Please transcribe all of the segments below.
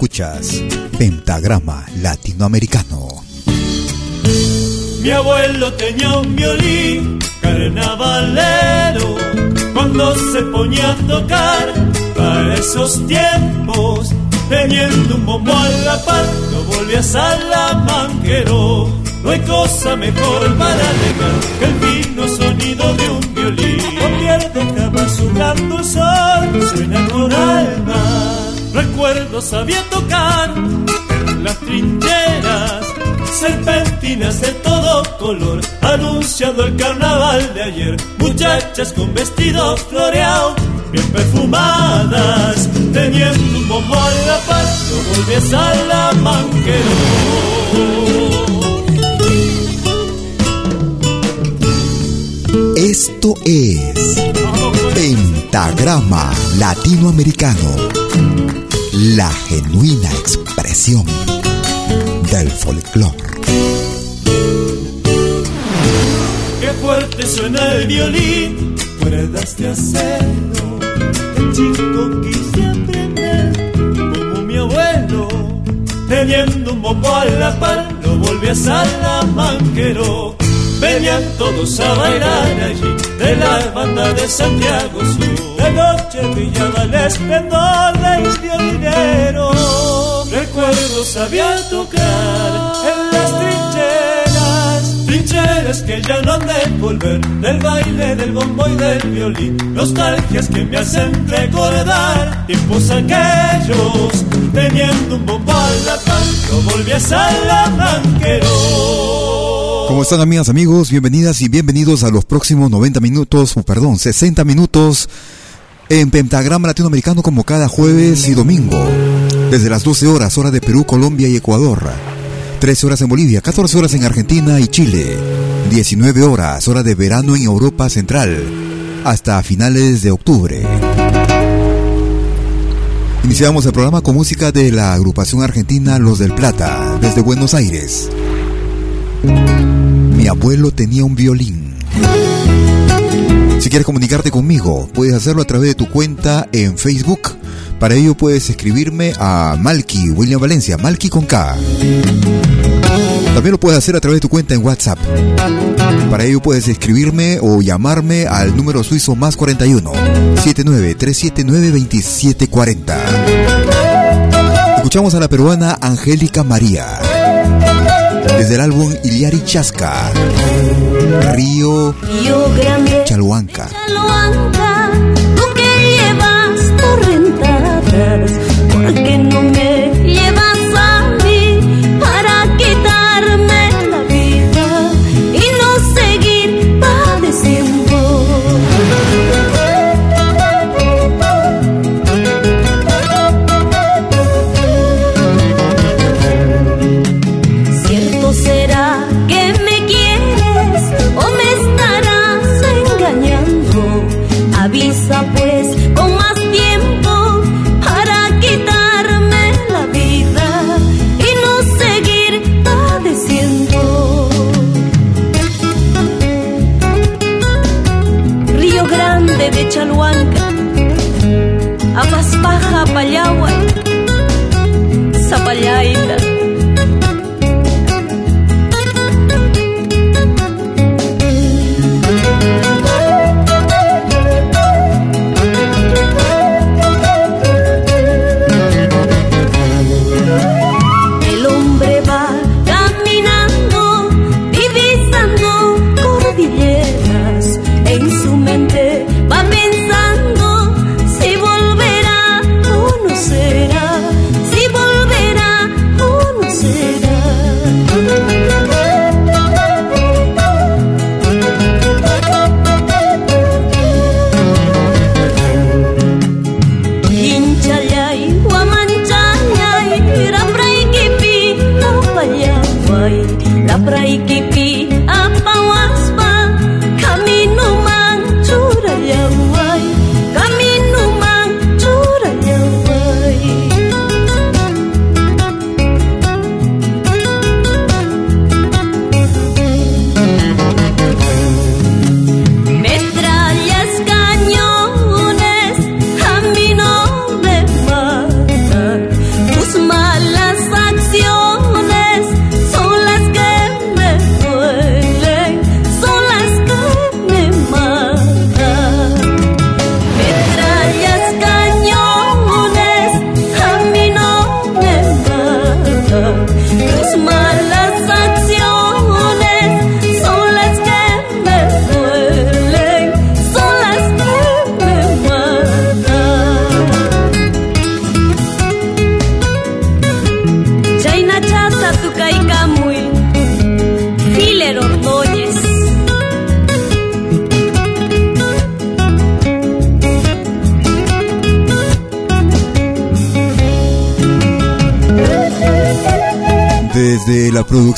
Escuchas Pentagrama Latinoamericano. Mi abuelo tenía un violín carnavalero cuando se ponía a tocar para esos tiempos. Teniendo un bombo a la par, no volví a salamanquero. No hay cosa mejor para negar Recuerdo sabía tocar en las trincheras serpentinas de todo color, anunciando el carnaval de ayer. Muchachas con vestidos floreados, bien perfumadas, teniendo un bombo en la par, no volví a Salamanquero. Esto es Pentagrama Latinoamericano, la genuina expresión del folclore. Qué fuerte suena el violín, cuerdas de acero. El chico quise aprender como mi abuelo. Teniendo un bombo a la par, lo volví a salamanquero. Venían todos a bailar allí de la banda de Santiago Sur. De noche brillaba el esplendor del violinero. Recuerdo sabía tocar en las trincheras, trincheras que ya no han de volver del baile del bombo y del violín. Nostalgias que me hacen recordar tiempos aquellos, teniendo un bombo a la par, yo volví a Salamanquero. ¿Cómo están amigas, amigos? Bienvenidas y bienvenidos a los próximos 90 minutos, perdón, 60 minutos en Pentagrama Latinoamericano como cada jueves y domingo. Desde las 12 horas, hora de Perú, Colombia y Ecuador. 13 horas en Bolivia, 14 horas en Argentina y Chile. 19 horas, hora de verano en Europa Central. Hasta finales de octubre. Iniciamos el programa con música de la agrupación argentina Los del Plata, desde Buenos Aires. Mi abuelo tenía un violín. Si quieres comunicarte conmigo, puedes hacerlo a través de tu cuenta en Facebook. Para ello puedes escribirme a Malky William Valencia, Malky con K. También lo puedes hacer a través de tu cuenta en WhatsApp. Para ello puedes escribirme o llamarme al número suizo más 41 79 379 2740. Escuchamos a la peruana Angélica María desde el álbum Iliari Chasca, Río, Río Grande, Chalhuanca. Chalhuanca,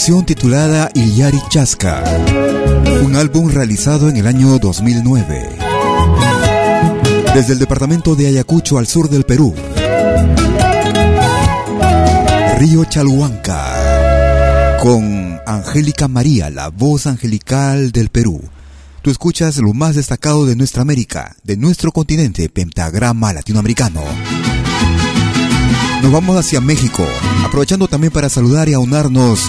titulada Iyari Chasca, un álbum realizado en el año 2009. Desde el departamento de Ayacucho al sur del Perú. Río Chalhuanca, con Angélica María, la voz angelical del Perú. Tú escuchas lo más destacado de nuestra América, de nuestro continente, pentagrama latinoamericano. Nos vamos hacia México, aprovechando también para saludar y aunarnos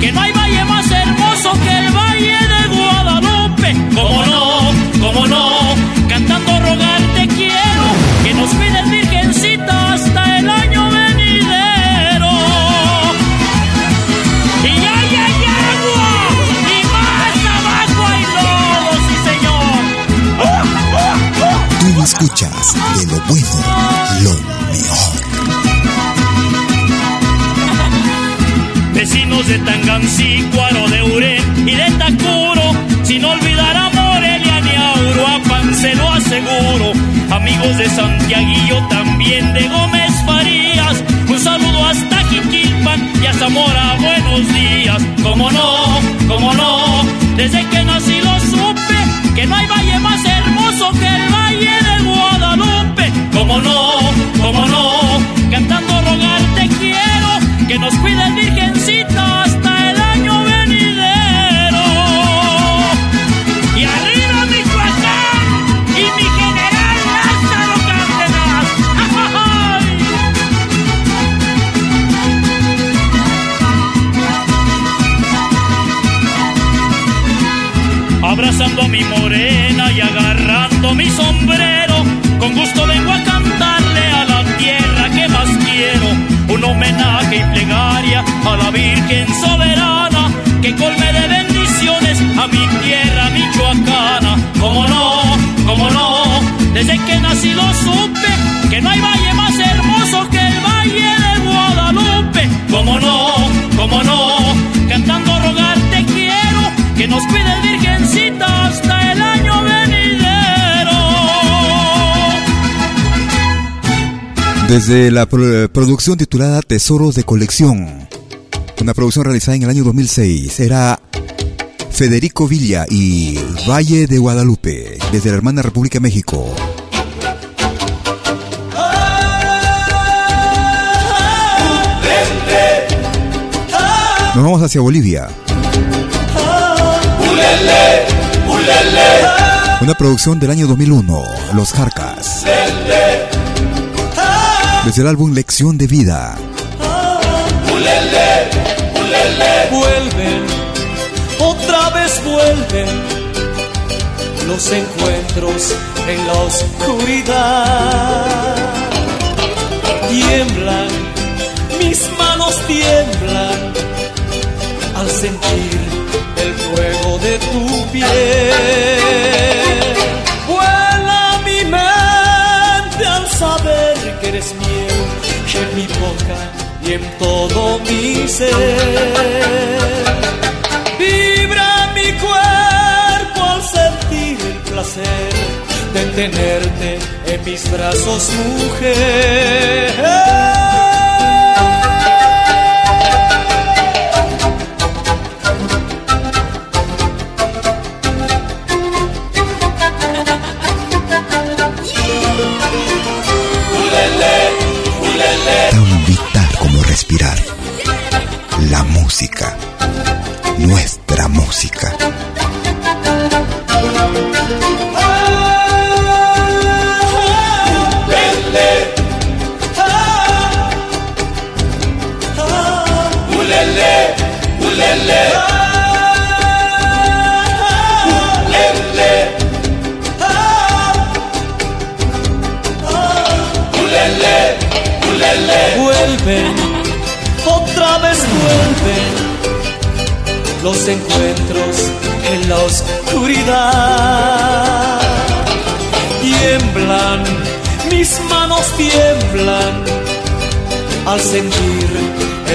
que no hay valle más hermoso que el valle de Guadalupe. Como no, como no, cantando rogarte quiero que nos cuides virgencita hasta el año venidero. Y hay, hay agua, y más abajo hay lodo, sí señor. Tú escuchas de lo bueno, lo mejor. De Tangancícuaro, de Urén y de Tacuro, sin olvidar a Morelia ni a Uruapan, se lo aseguro. Amigos de Santiaguillo, también de Gómez Farías, un saludo hasta Jiquilpan y a Zamora, buenos días. Como no, como no, desde que nací lo supe, que no hay valle más hermoso que el valle de Guadalupe. Como no, mi morena y agarrando mi sombrero, con gusto vengo a cantarle a la tierra que más quiero, un homenaje y plegaria a la Virgen soberana que colme de bendiciones a mi tierra michoacana. Como no, como no, desde que nací lo supe que no hay valle más hermoso que el valle de Guadalupe. Como no, como no, cantando rogarte quiero que nos pide el la producción titulada Tesoros de Colección, una producción realizada en el año 2006, era Federico Villa y Valle de Guadalupe, desde la hermana República México. Nos vamos hacia Bolivia. Una producción del año 2001, Los Jarcas. Desde el álbum Lección de Vida. Vuelven, otra vez vuelven los encuentros en la oscuridad. Tiemblan, mis manos tiemblan al sentir el fuego de tu piel. Y en todo mi ser. Vibra mi cuerpo al sentir el placer de tenerte en mis brazos, mujer. La música, nuestra música. Vez vuelven los encuentros en la oscuridad. Tiemblan, mis manos tiemblan al sentir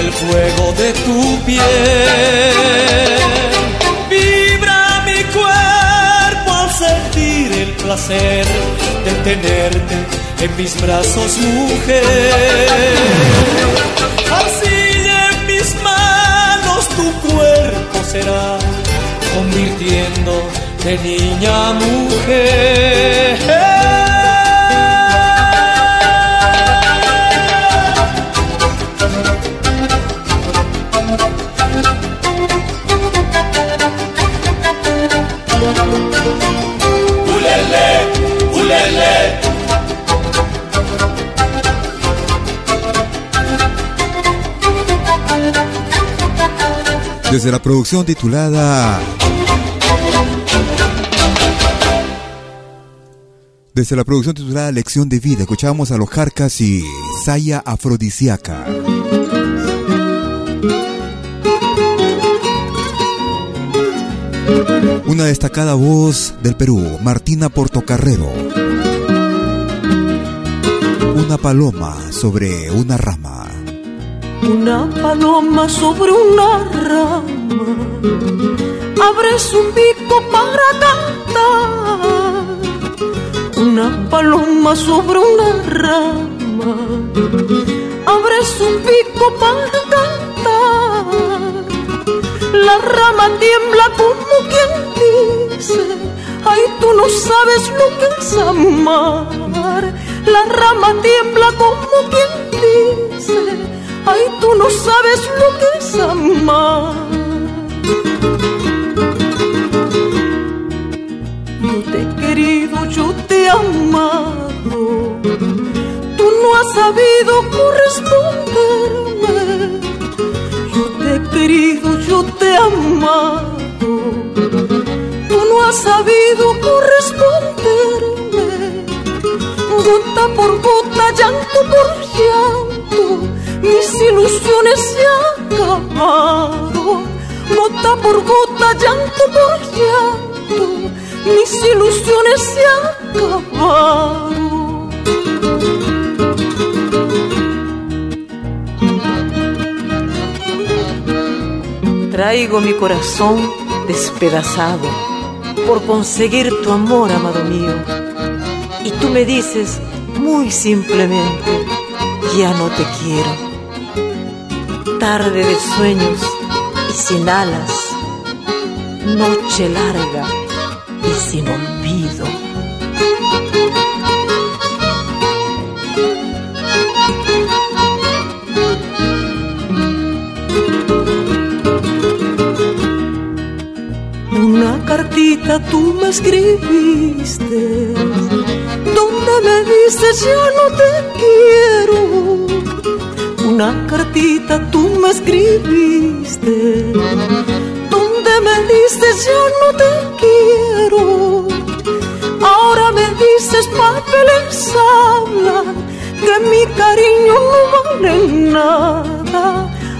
el fuego de tu piel. Vibra mi cuerpo al sentir el placer de tenerte en mis brazos, mujer. Será convirtiendo de niña a mujer. Desde la producción titulada Desde la producción titulada Lección de Vida, escuchamos a los Jarcas y Saya Afrodisiaca. Una destacada voz del Perú, Martina Portocarrero. Una paloma sobre una rama una paloma sobre una rama, abres un pico para cantar. Una paloma sobre una rama, abres un pico para cantar. La rama tiembla como quien dice, ay tú no sabes lo que es amar. La rama tiembla como quien dice, Ay, tú no sabes lo que es amar. Yo te he querido, yo te he amado. Tú no has sabido corresponderme. Yo te he querido, yo te he amado. Tú no has sabido corresponderme. Gota por gota, llanto por llanto mis ilusiones se acabaron, gota por gota, llanto por llanto, mis ilusiones se acabaron. Traigo mi corazón despedazado por conseguir tu amor, amado mío. Y tú me dices muy simplemente, ya no te quiero. Tarde de sueños y sin alas, noche larga y sin olvido. Una cartita tú me escribiste, donde me dices ya no te quiero. Una cartita tú me escribiste, donde me dices ya no te quiero. Ahora me dices papeles hablan que mi cariño no vale nada.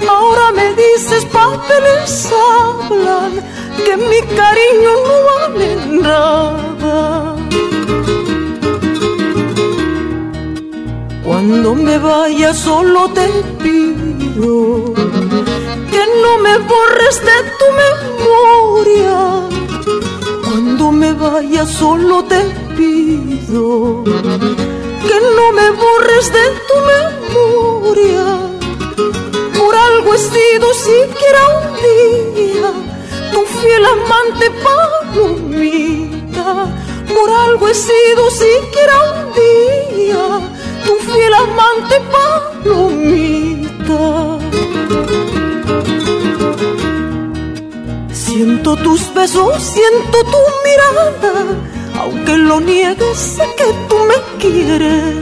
Ahora me dices papeles hablan que mi cariño no vale nada. Cuando me vaya solo te pido que no me borres de tu memoria. Cuando me vaya solo te pido que no me borres de tu memoria. Por algo he sido siquiera un día tu fiel amante palomita. Por algo he sido siquiera un día tu fiel amante palomita. Siento tus besos, siento tu mirada, aunque lo niegues, sé que tú me quieres.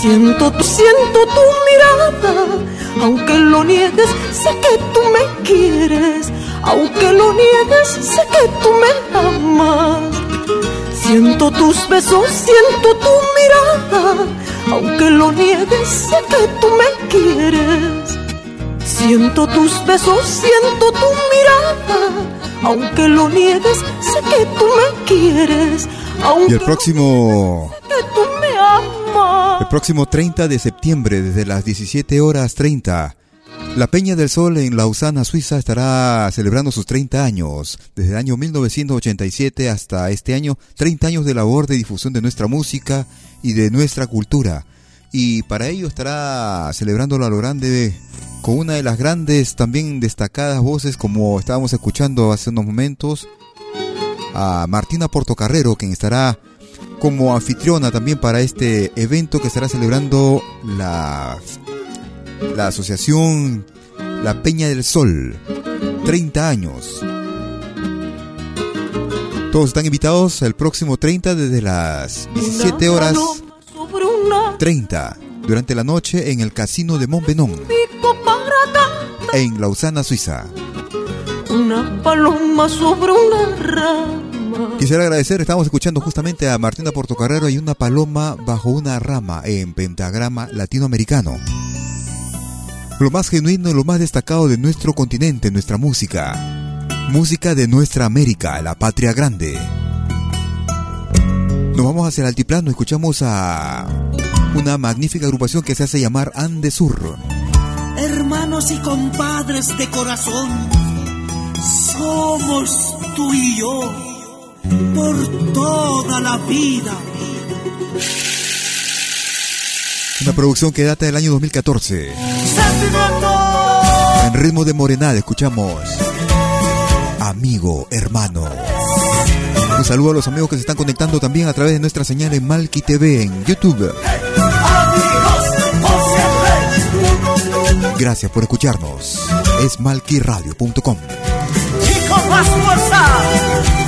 Siento, siento tu mirada, aunque lo niegues, sé que tú me quieres. Aunque lo niegues, sé que tú me amas. Siento tus besos, siento tu mirada. Aunque lo niegues, sé que tú me quieres. Siento tus besos, siento tu mirada. Aunque lo niegues, sé que tú me quieres. Aunque Y el próximo sé que tú me amas. El próximo 30 de septiembre, desde las 17 horas 30, la Peña del Sol en Lausana, Suiza, estará celebrando sus 30 años. Desde el año 1987 hasta este año, 30 años de labor de difusión de nuestra música y de nuestra cultura. Y para ello estará celebrándolo a lo grande con una de las grandes, también destacadas voces, como estábamos escuchando hace unos momentos, a Martina Portocarrero, quien estará como anfitriona también para este evento que estará celebrando la, la asociación La Peña del Sol. 30 años. Todos están invitados el próximo 30 desde las 17 horas Una paloma sobre una 30 durante la noche en el Casino de Montbenon en Lausana, Suiza. Una paloma sobre una rama. Quisiera agradecer, estamos escuchando justamente a Martina Portocarrero y una paloma bajo una rama en pentagrama latinoamericano. Lo más genuino lo más destacado de nuestro continente, nuestra música. Música de nuestra América, la patria grande. Nos vamos hacia el altiplano, escuchamos a una magnífica agrupación que se hace llamar Andesur. hermanos y compadres de corazón, somos tú y yo por toda la vida. Una producción que data del año 2014. Sentimiento. En ritmo de morenada escuchamos Amigo, hermano. Un saludo a los amigos que se están conectando también a través de nuestra señal en Malki TV en YouTube. Gracias por escucharnos. Es malquiradio.com. Con más fuerza.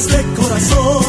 De corazón,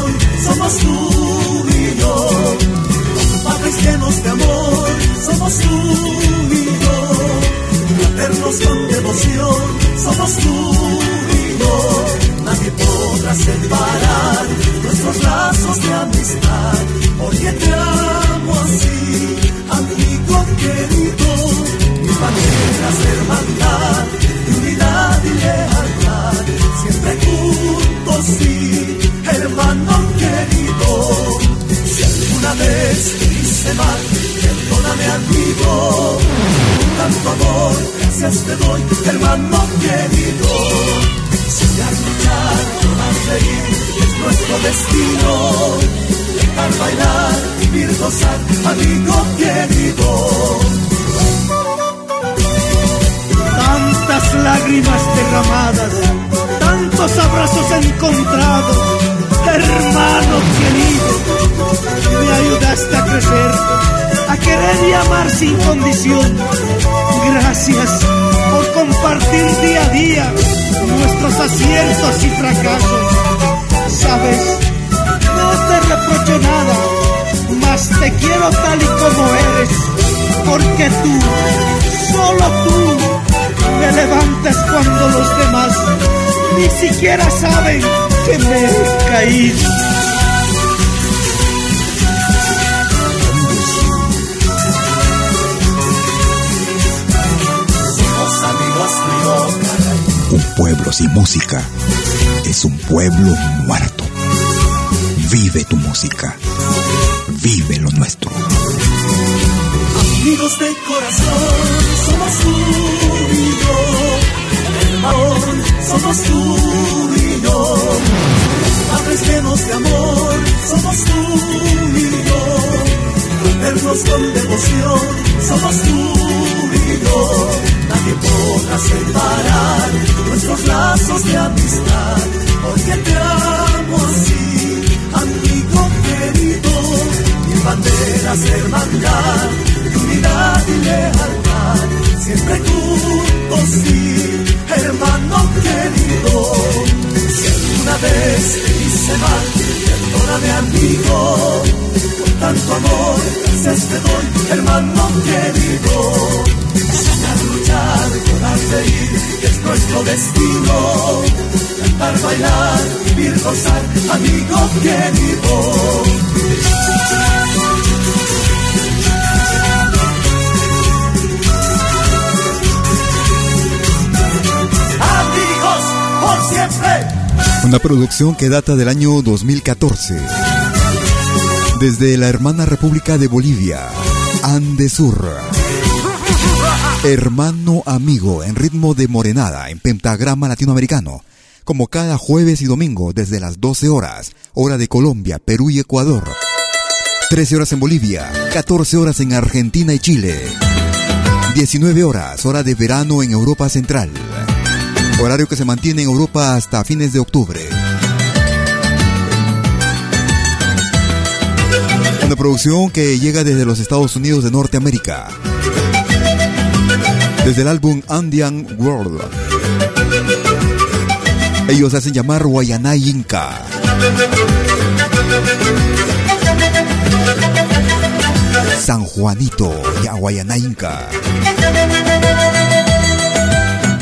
Sin música es un pueblo muerto. Vive tu música. Vive lo nuestro. Amigos de corazón, somos tú y yo. Somos tú y yo. Padres llenos de amor, somos tú y yo. Vernos con devoción, somos tú Nadie podrá separar nuestros lazos de amistad, porque te amo así, amigo querido. Mi bandera es hermandad unidad y lealtad, siempre juntos sí, hermano querido. Si alguna vez te hice mal, perdóname amigo, con tanto amor, gracias te doy, hermano querido. Soñar, luchar, llorar, reír, es nuestro destino. Cantar, bailar, vivir, gozar, amigo querido. Una producción que data del año 2014. Desde la hermana República de Bolivia, Andesur. Hermano amigo en ritmo de morenada en pentagrama latinoamericano. Como cada jueves y domingo desde las 12 horas, hora de Colombia, Perú y Ecuador. 13 horas en Bolivia, 14 horas en Argentina y Chile. 19 horas, hora de verano en Europa Central horario que se mantiene en Europa hasta fines de octubre. Una producción que llega desde los Estados Unidos de Norteamérica. Desde el álbum Andean World. Ellos hacen llamar Guayanay Inca. San Juanito y Guayanay Inca.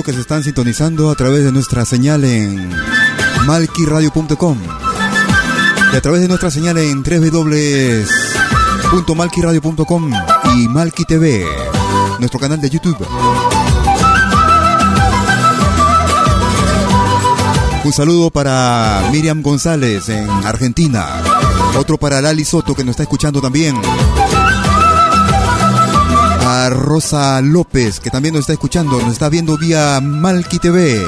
Que se están sintonizando a través de nuestra señal en malquiradio.com y a través de nuestra señal en www.malquiradio.com y Malqui TV, nuestro canal de YouTube. Un saludo para Miriam González en Argentina. Otro para Lali Soto que nos está escuchando también. Rosa López, que también nos está escuchando, nos está viendo vía Malki TV.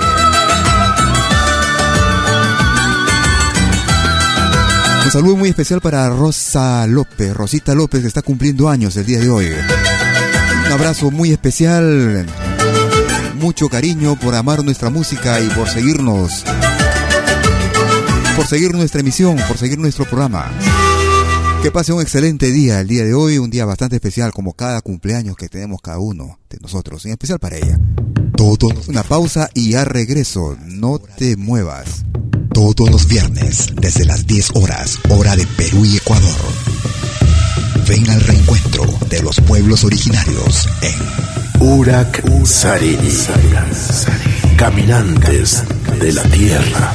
Un saludo muy especial para Rosa López, Rosita López, que está cumpliendo años el día de hoy. Un abrazo muy especial, mucho cariño por amar nuestra música y por seguirnos, por seguir nuestra emisión, por seguir nuestro programa. Que pase un excelente día el día de hoy, un día bastante especial como cada cumpleaños que tenemos cada uno de nosotros, en especial para ella. Todo, una pausa y ya regreso, no te muevas. Todos los viernes, desde las 10 horas, hora de Perú y Ecuador. Ven al reencuentro de los pueblos originarios en Urak Sarini. Caminantes de la Tierra.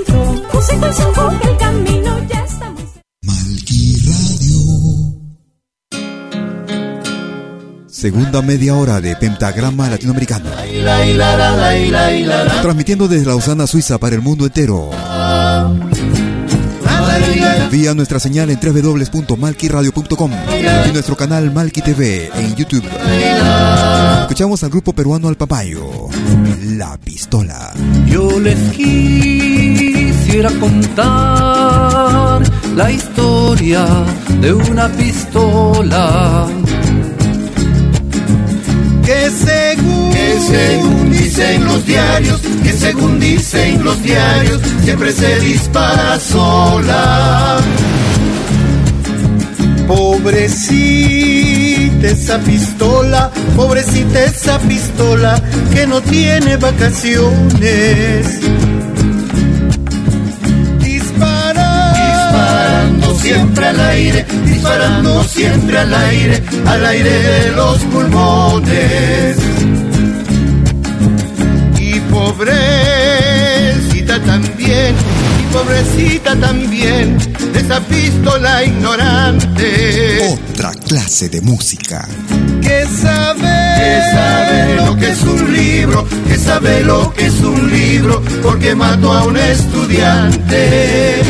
Segunda media hora de Pentagrama Latinoamericano. Transmitiendo desde Lausana, Suiza para el mundo entero vía nuestra señal en www.malquiradio.com y nuestro canal Malqui TV en YouTube. Escuchamos al grupo peruano Al Papayo, La Pistola. Yo les quise quisiera contar la historia de una pistola. Que según, que según dicen los diarios, que según dicen los diarios, siempre se dispara sola. Pobrecita esa pistola, pobrecita esa pistola que no tiene vacaciones. Siempre al aire, disparando siempre al aire, al aire de los pulmones. Y pobrecita también, y pobrecita también, esa pistola ignorante. Otra clase de música. Que sabe, que sabe lo que es un libro, que sabe lo que es un libro, porque mató a un estudiante.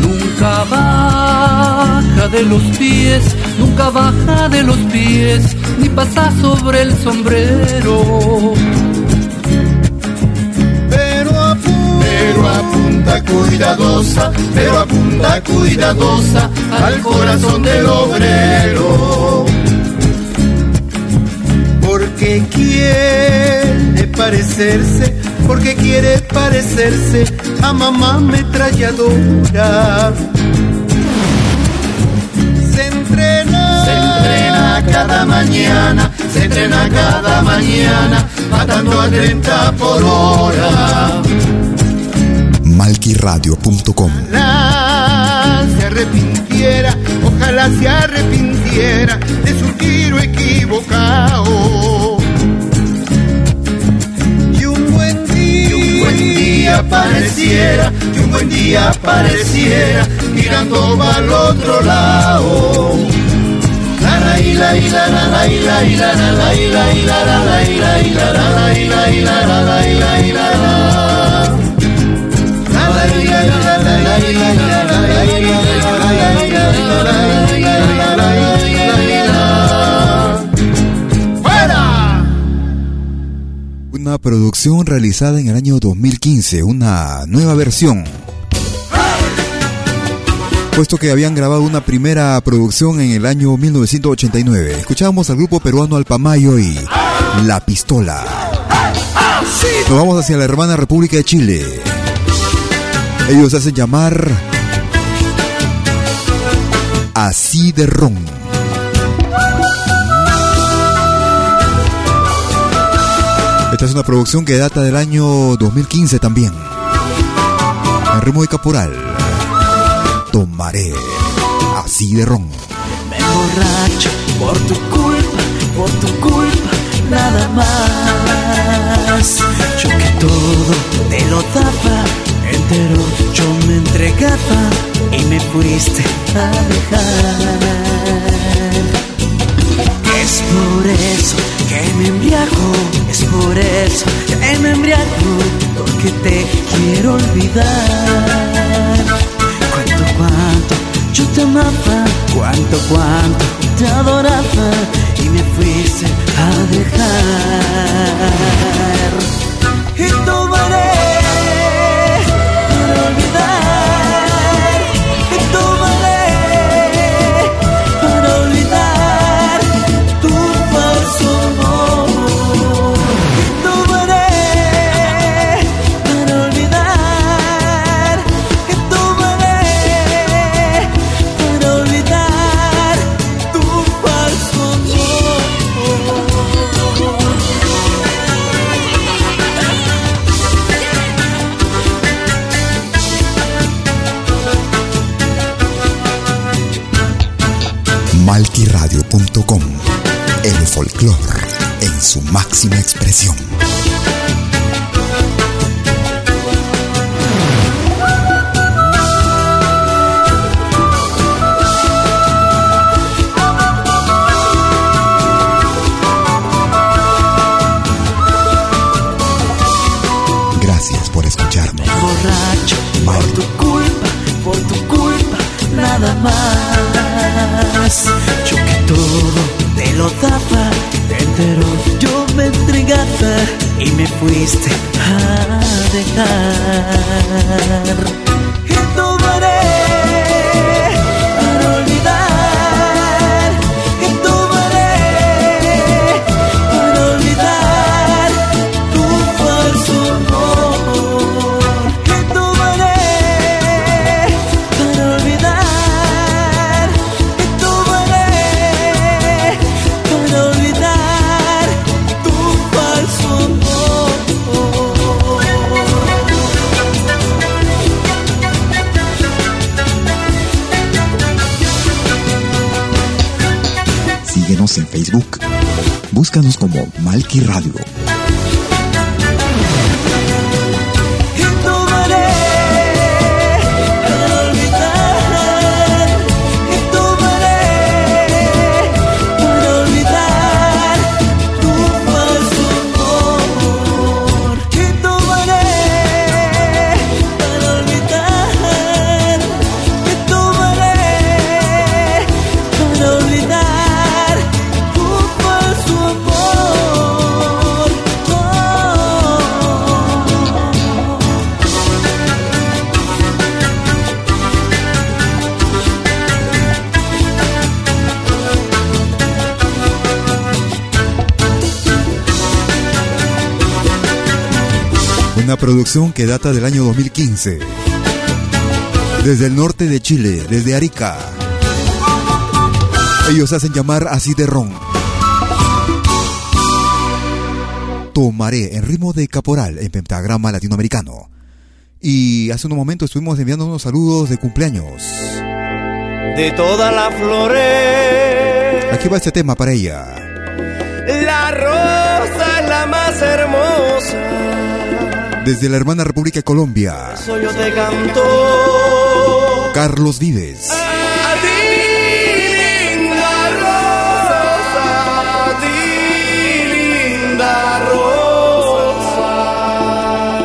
Nunca baja de los pies, nunca baja de los pies, ni pasa sobre el sombrero. Pero apunta cuidadosa, pero apunta cuidadosa al corazón del obrero. Porque quiere parecerse, porque quiere parecerse a mamá ametralladora. Se entrena, se entrena cada mañana, se entrena cada mañana, matando a 30 por hora malquiradio.com. Ojalá se arrepintiera, ojalá se arrepintiera de su tiro equivocado. Y un buen día, un buen día y un buen día pareciera, mirando al otro lado. Producción realizada en el año 2015, una nueva versión. Puesto que habían grabado una primera producción en el año 1989. Escuchamos al grupo peruano Alpamayo y La Pistola. Nos vamos hacia la hermana República de Chile. Ellos hacen llamar Así de Ron. Esta es una producción que data del año 2015 también. En ritmo de caporal. Tomaré Así de Ron. Me emborracho por tu culpa, por tu culpa, nada más. Yo que todo te lo daba entero yo me entregaba y me fuiste a dejar. Es por eso que me embriago, es por eso que me embriago, porque te quiero olvidar. Cuánto, cuánto yo te amaba, cuánto, cuánto te adoraba y me fuiste a dejar. malquiradio.com El folclor en su máxima expresión. Te lo daba, entero yo me entregaba y me fuiste a dejar. Búscanos como Malki Radio. Una producción que data del año 2015. Desde el norte de Chile, desde Arica. Ellos hacen llamar así de ron. Tomaré en ritmo de caporal en pentagrama latinoamericano. Y hace unos momentos estuvimos enviando unos saludos de cumpleaños. De todas las flores. Aquí va este tema para ella. La rosa es la más hermosa desde la hermana República de Colombia. Soy yo te canto. Carlos Vives. A ti, linda rosa, a ti, linda rosa.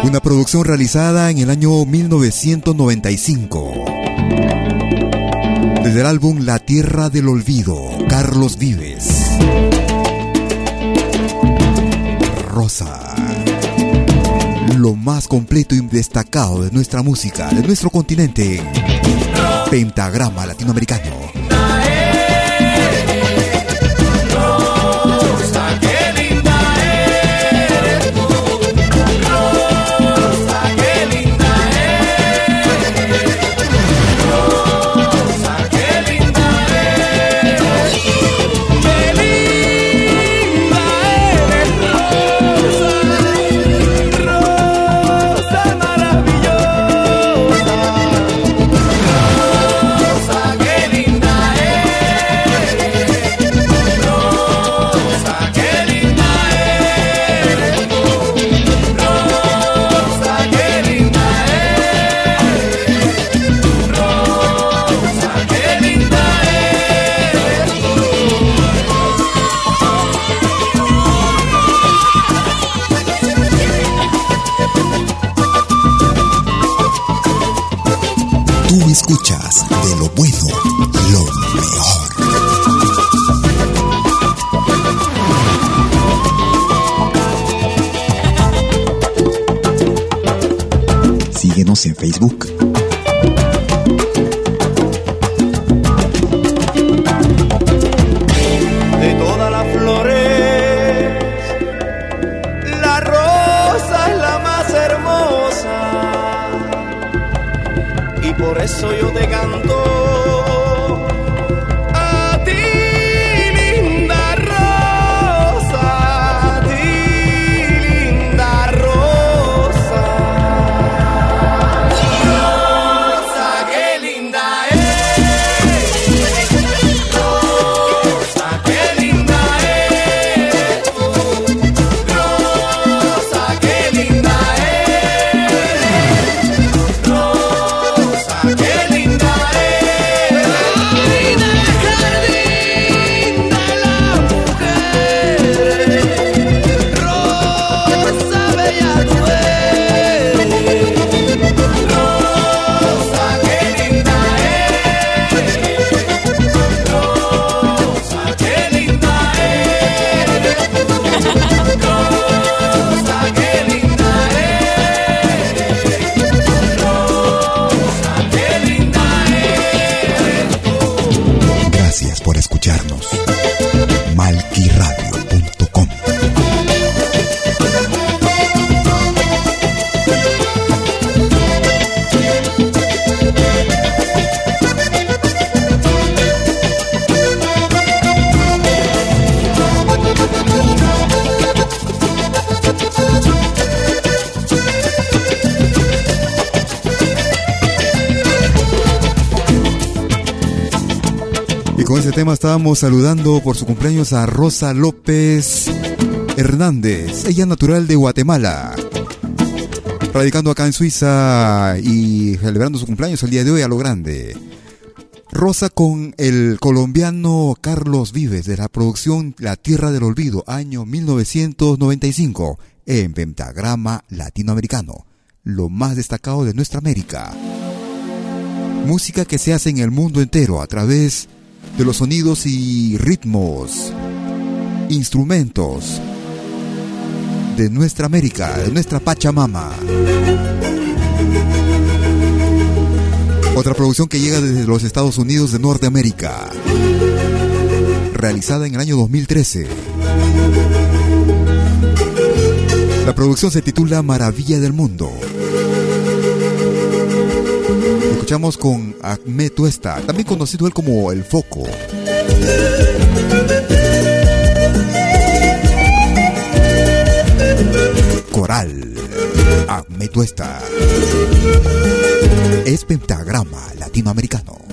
Una producción realizada en el año 1995. Desde el álbum La Tierra del Olvido, Carlos Vives. Rosa lo más completo y destacado de nuestra música, de nuestro continente. Pentagrama Latinoamericano. Escuchas de lo bueno, lo mejor. Síguenos en Facebook ese tema estábamos saludando por su cumpleaños a Rosa López Hernández, ella natural de Guatemala. Radicando acá en Suiza y celebrando su cumpleaños el día de hoy a lo grande. Rosa con el colombiano Carlos Vives de la producción La Tierra del Olvido, año 1995, en Pentagrama Latinoamericano, lo más destacado de nuestra América. Música que se hace en el mundo entero a través de los sonidos y ritmos, instrumentos de nuestra América, de nuestra Pachamama. Otra producción que llega desde los Estados Unidos de Norteamérica, realizada en el año 2013. La producción se titula Maravilla del Mundo. Escuchamos con Ahmed Tuesta, también conocido él como El Foco. Coral, Ahmed Tuesta. Es pentagrama latinoamericano.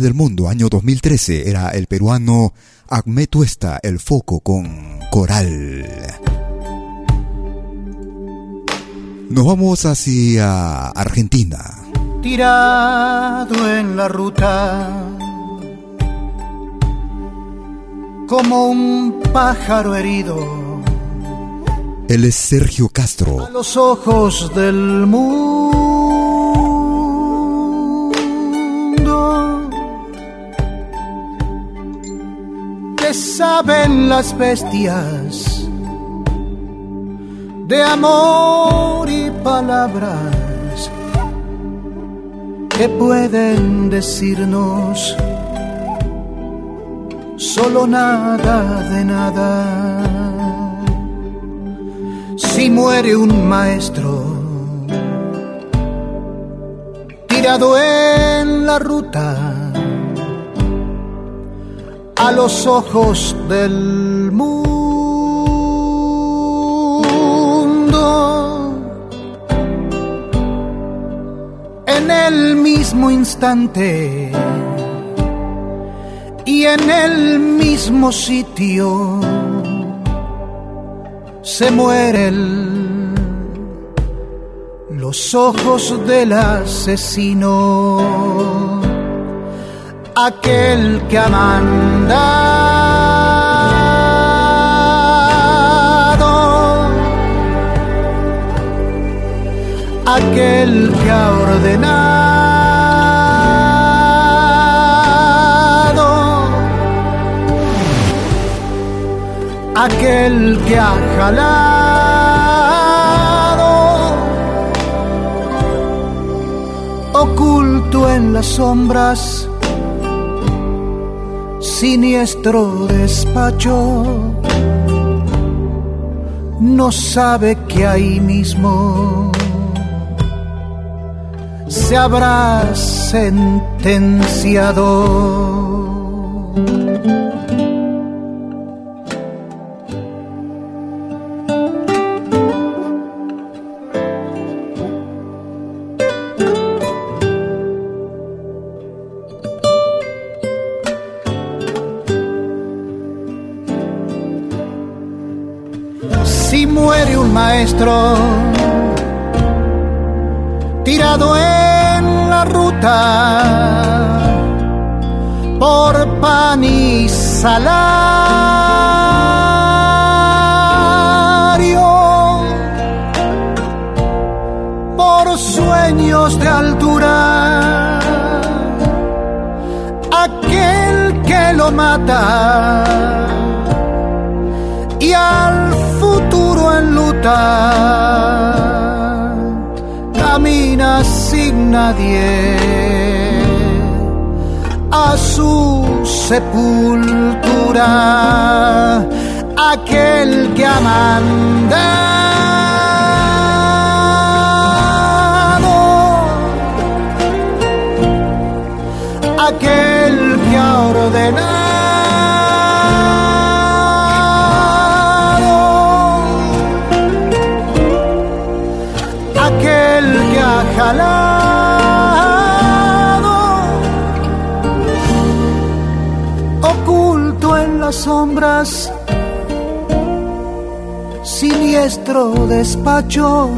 Del Mundo, año 2013, era el peruano Ahmed Tuesta, el foco con Coral. Nos vamos hacia Argentina. Tirado en la ruta, como un pájaro herido, Él es Sergio Castro. A los ojos del mundo saben las bestias de amor y palabras que pueden decirnos solo nada de nada. Si muere un maestro tirado en la ruta a los ojos del mundo. En el mismo instante y en el mismo sitio se mueren los ojos del asesino, aquel que ha mandado, aquel que ha ordenado, aquel que ha jalado, oculto en las sombras, siniestro despacho, no sabe que ahí mismo se habrá sentenciado. Tirado en la ruta por pan y salario, por sueños de altura, aquel que lo mata y al futuro enluta, camina sin nadie a su sepultura, aquel que ha mandado, aquel que ha ordenado. Las sombras, siniestro despacho,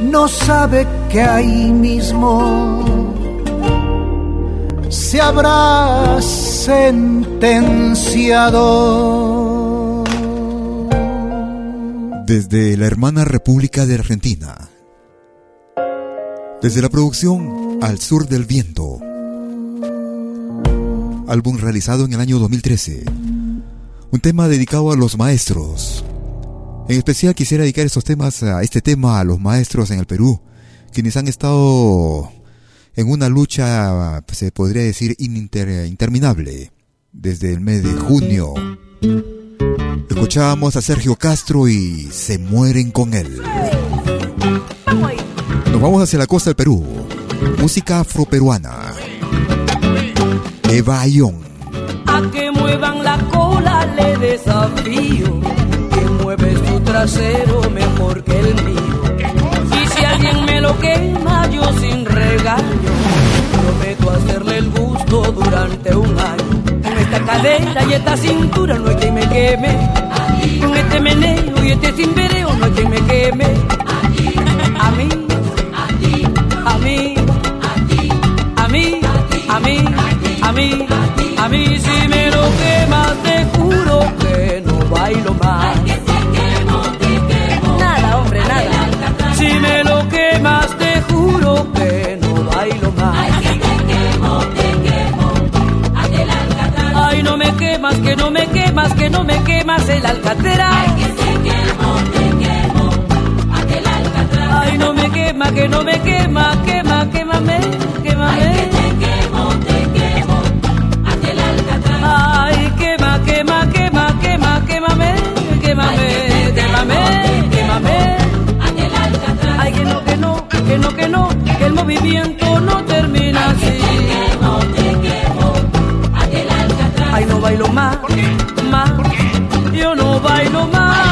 no sabe que ahí mismo se habrá sentenciado. Desde la hermana República de Argentina. Desde la producción Al Sur del Viento. Álbum realizado en el año 2013. Un tema dedicado a los maestros. En especial quisiera dedicar estos temas a este tema a los maestros en el Perú, quienes han estado en una lucha, se podría decir, interminable, desde el mes de junio. Escuchábamos a Sergio Castro y se mueren con él. Nos vamos hacia la costa del Perú. Música afroperuana. Eva Ayón. A que muevan la cola le desafío. Que mueve su trasero mejor que el mío. Y si alguien me lo quema, yo sin regaño. Prometo hacerle el gusto durante un año. Con esta cadera y esta cintura no hay quien me queme. Con este meneo y este cimbereo no hay quien me bailo más. Ay, que se quemo, que quemo. Nada, hombre, nada. Si me lo quemas, te juro que no bailo más. Ay, que te quemo, te quemo. Ay, el. Ay, no me quemas, que no me quemas, que no me quemas el alcatraz. Ay, que se quemo, te quemo. Ay, el alcatraz. Ay, no me quema, que no me quema, quema, quémame, quémame. Ay, que movimiento no termina así. te quemo, te quemo, aquel. Ay, no bailo más, más. Yo no bailo más,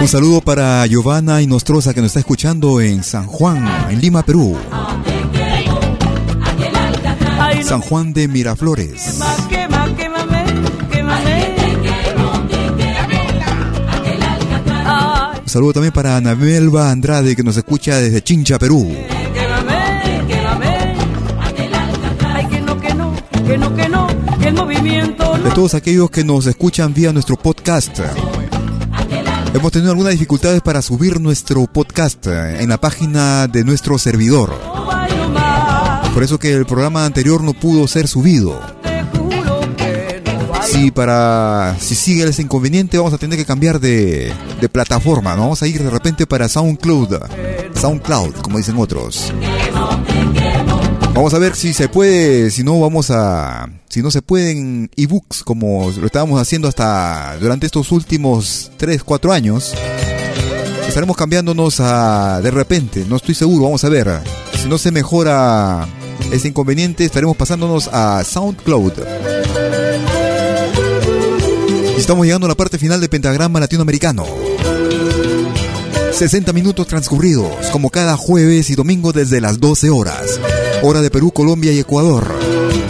Un saludo para Giovanna y Nostrosa que nos está escuchando en San Juan, en Lima, Perú. San Juan de Miraflores. Un saludo también para Anabelba Andrade que nos escucha desde Chincha, Perú. De todos aquellos que nos escuchan vía nuestro podcast. Hemos tenido algunas dificultades para subir nuestro podcast en la página de nuestro servidor. Por eso que el programa anterior no pudo ser subido. Si para si sigue ese inconveniente vamos a tener que cambiar de, de plataforma, ¿no? Vamos a ir de repente para SoundCloud. SoundCloud, como dicen otros. Vamos a ver si se puede, si no vamos a si no se pueden ebooks como lo estábamos haciendo hasta durante estos últimos 3, 4 años. Estaremos cambiándonos a de repente, no estoy seguro, vamos a ver. Si no se mejora ese inconveniente, estaremos pasándonos a SoundCloud. Y estamos llegando a la parte final de Pentagrama Latinoamericano. 60 minutos transcurridos, como cada jueves y domingo desde las 12 horas. Hora de Perú, Colombia y Ecuador.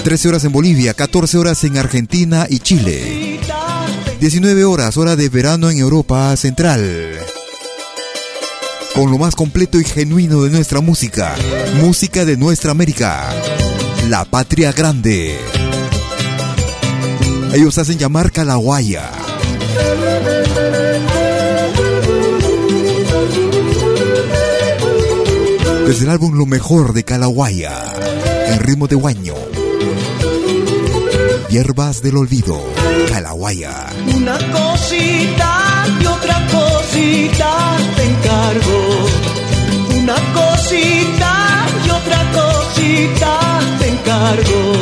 13 horas en Bolivia, 14 horas en Argentina y Chile. 19 horas, hora de verano en Europa Central. Con lo más completo y genuino de nuestra música. Música de nuestra América. La patria grande. Ellos hacen llamar Calahuaya. Desde el álbum Lo mejor de Calahuaya, en ritmo de guaño. Hierbas del olvido, Calahuaya. Una cosita y otra cosita te encargo. Una cosita y otra cosita te encargo.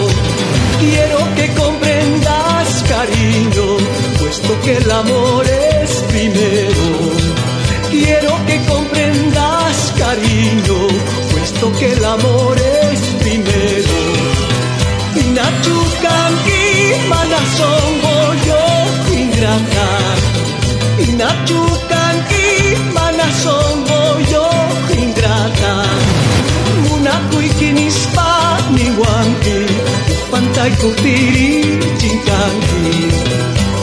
Quiero que comprendas, cariño, puesto que el amor es primero. Cariño, puesto que el amor es primero. Inachukanki manasongo yo ingrata. Inachukanki manasongo yo ingrata. Munakuikinispa ni wanki Pantai kutiri chinkanki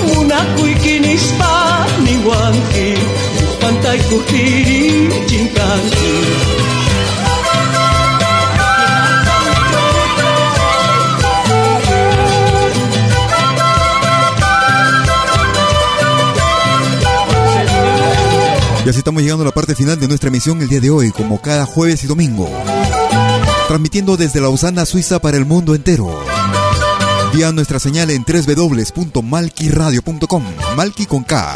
Munakuikinispa ni wanki Y así estamos llegando a la parte final de nuestra emisión el día de hoy, como cada jueves y domingo. Transmitiendo desde Lausana, Suiza para el mundo entero. Vía nuestra señal en www.malquiradio.com, Malqui con K.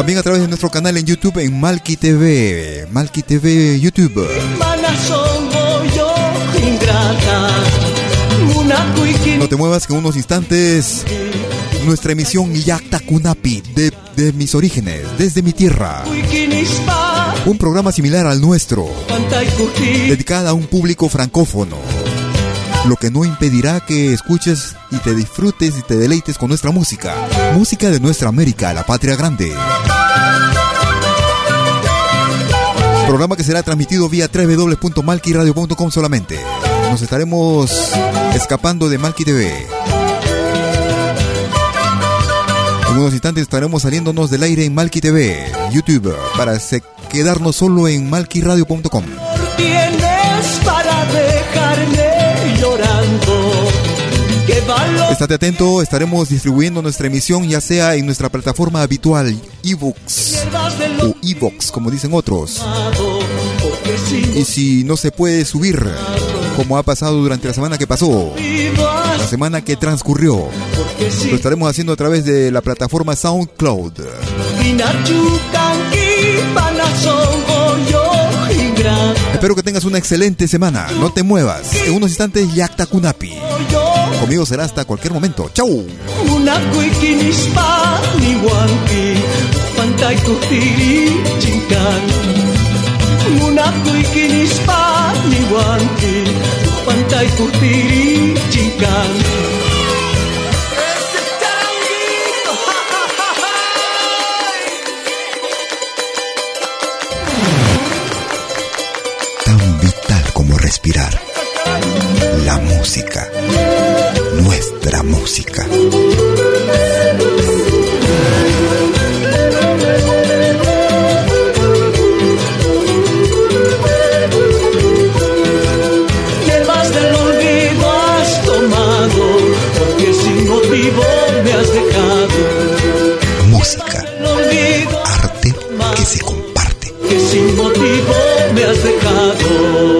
También a través de nuestro canal en YouTube en Malqui TV, Malqui TV YouTube. Munakuikin te muevas que en unos instantes nuestra emisión Yacta Kunapi de, de mis orígenes, desde mi tierra. Un programa similar al nuestro, dedicada a un público francófono. Lo que no impedirá que escuches y te disfrutes y te deleites con nuestra música. Música de nuestra América, la patria grande. Programa que será transmitido vía www.malquiradio.com solamente. Nos estaremos escapando de Malqui TV. En unos instantes estaremos saliéndonos del aire en Malqui TV, YouTube, para quedarnos solo en malquiradio.com. Tienes para dejarme Estate atento, estaremos distribuyendo nuestra emisión ya sea en nuestra plataforma habitual, ebooks o ebooks, como dicen otros. Y si no se puede subir, como ha pasado durante la semana que pasó, la semana que transcurrió, lo estaremos haciendo a través de la plataforma SoundCloud. Espero que tengas una excelente semana. No te muevas. En unos instantes, Yakta Kunapi. Conmigo será hasta cualquier momento. ¡Chau! Como respirar. La música. Nuestra música. Llevas del olvido has tomado, porque sin motivo me has dejado. Música. Arte que se comparte. que sin motivo me has dejado.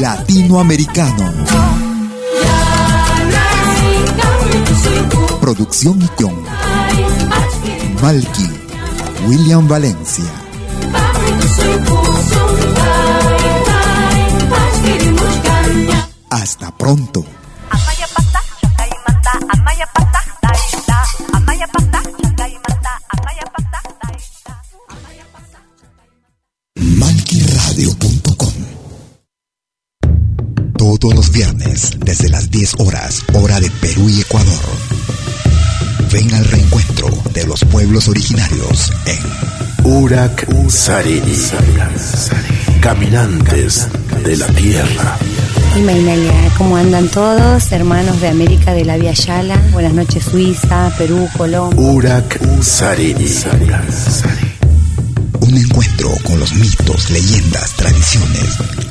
Latinoamericano. Producción y guion. Malky, William Valencia. Hasta pronto. Todos los viernes, desde las 10 horas, hora de Perú y Ecuador. Ven al reencuentro de los pueblos originarios en Urak Sariri. Caminantes de la tierra. Y Mainalia, ¿cómo andan todos? Hermanos de América de la Via Yala. Buenas noches, Suiza, Perú, Colombia. Urak Sariri. Un encuentro con los mitos, leyendas, tradiciones,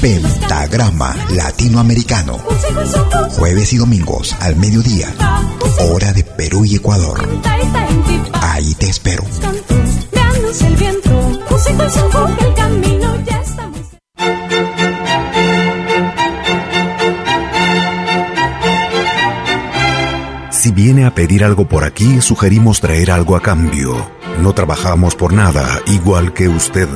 Pentagrama Latinoamericano. Jueves y domingos al mediodía. Hora de Perú y Ecuador. Ahí te espero. Si viene a pedir algo por aquí, sugerimos traer algo a cambio. No trabajamos por nada, igual que usted.